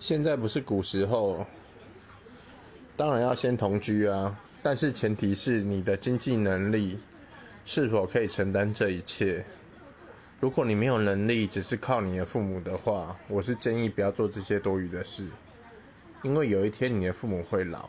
现在不是古时候当然要先同居啊但是前提是你的经济能力是否可以承担这一切。如果你没有能力只是靠你的父母的话我是建议不要做这些多余的事因为有一天你的父母会老。